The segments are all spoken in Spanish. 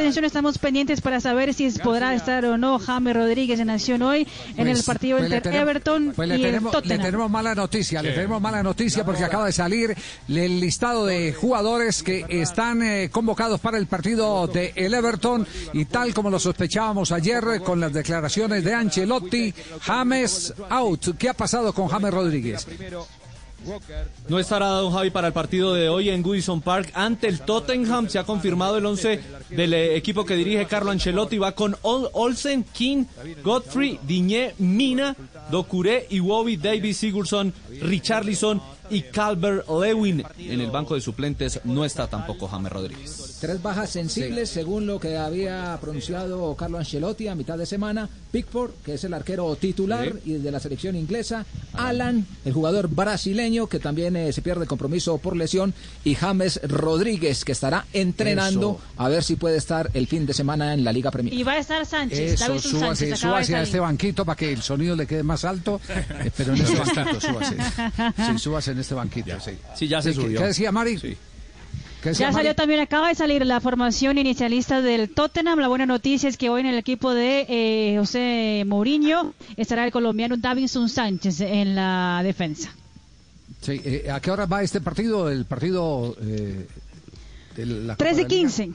atención, estamos pendientes para saber si podrá estar o no James Rodríguez en acción hoy en el Pues- partido pues le entre tenemos- Everton pues le y tenemos, el le Tottenham. tenemos mala noticia, le tenemos mala noticia porque acaba de salir el listado de jugadores que están eh, convocados para el partido de el Everton y tal como lo sospechábamos ayer con las declaraciones de Ancelotti, James out. ¿Qué ha pasado con James Rodríguez? No estará Don Javi para el partido de hoy en Goodison Park ante el Tottenham. Se ha confirmado el 11 del eh, equipo que dirige Carlo Ancelotti. Va con Ol- Olsen, King, Godfrey, Diñé, Mina, Docuré, Iwobi, David Sigurdsson, Richarlison y Calvert Lewin. En el banco de suplentes no está tampoco James Rodríguez. Tres bajas sensibles, según lo que había pronunciado Carlo Ancelotti a mitad de semana. Pickford, que es el arquero titular y de la selección inglesa. Alan, el jugador brasileño, que también eh, se pierde el compromiso por lesión. Y James Rodríguez, que estará entrenando a ver si puede estar el fin de semana en la Liga Premier. Y va a estar Sánchez, Eso, Davinson súbase, Sánchez, súbase a este banquito para que el sonido le quede más alto. eh, pero en este banquito, súbase. Sí, súbase en este banquito, sí. Sí, ya se Sí, ¿qué- subió. ¿Qué decía Mari? ¿Qué decía Ya Mari? salió también, acaba de salir la formación inicialista del Tottenham. La buena noticia es que hoy en el equipo de eh, José Mourinho estará el colombiano Davinson Sánchez en la defensa. Sí, eh, ¿A qué hora va este partido? El partido eh, de la Copa 3 de y la Liga. 15.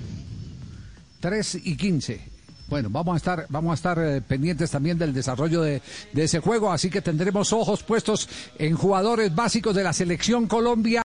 3 y 15. Bueno, vamos a estar, vamos a estar eh, pendientes también del desarrollo de, de ese juego, así que tendremos ojos puestos en jugadores básicos de la selección Colombia.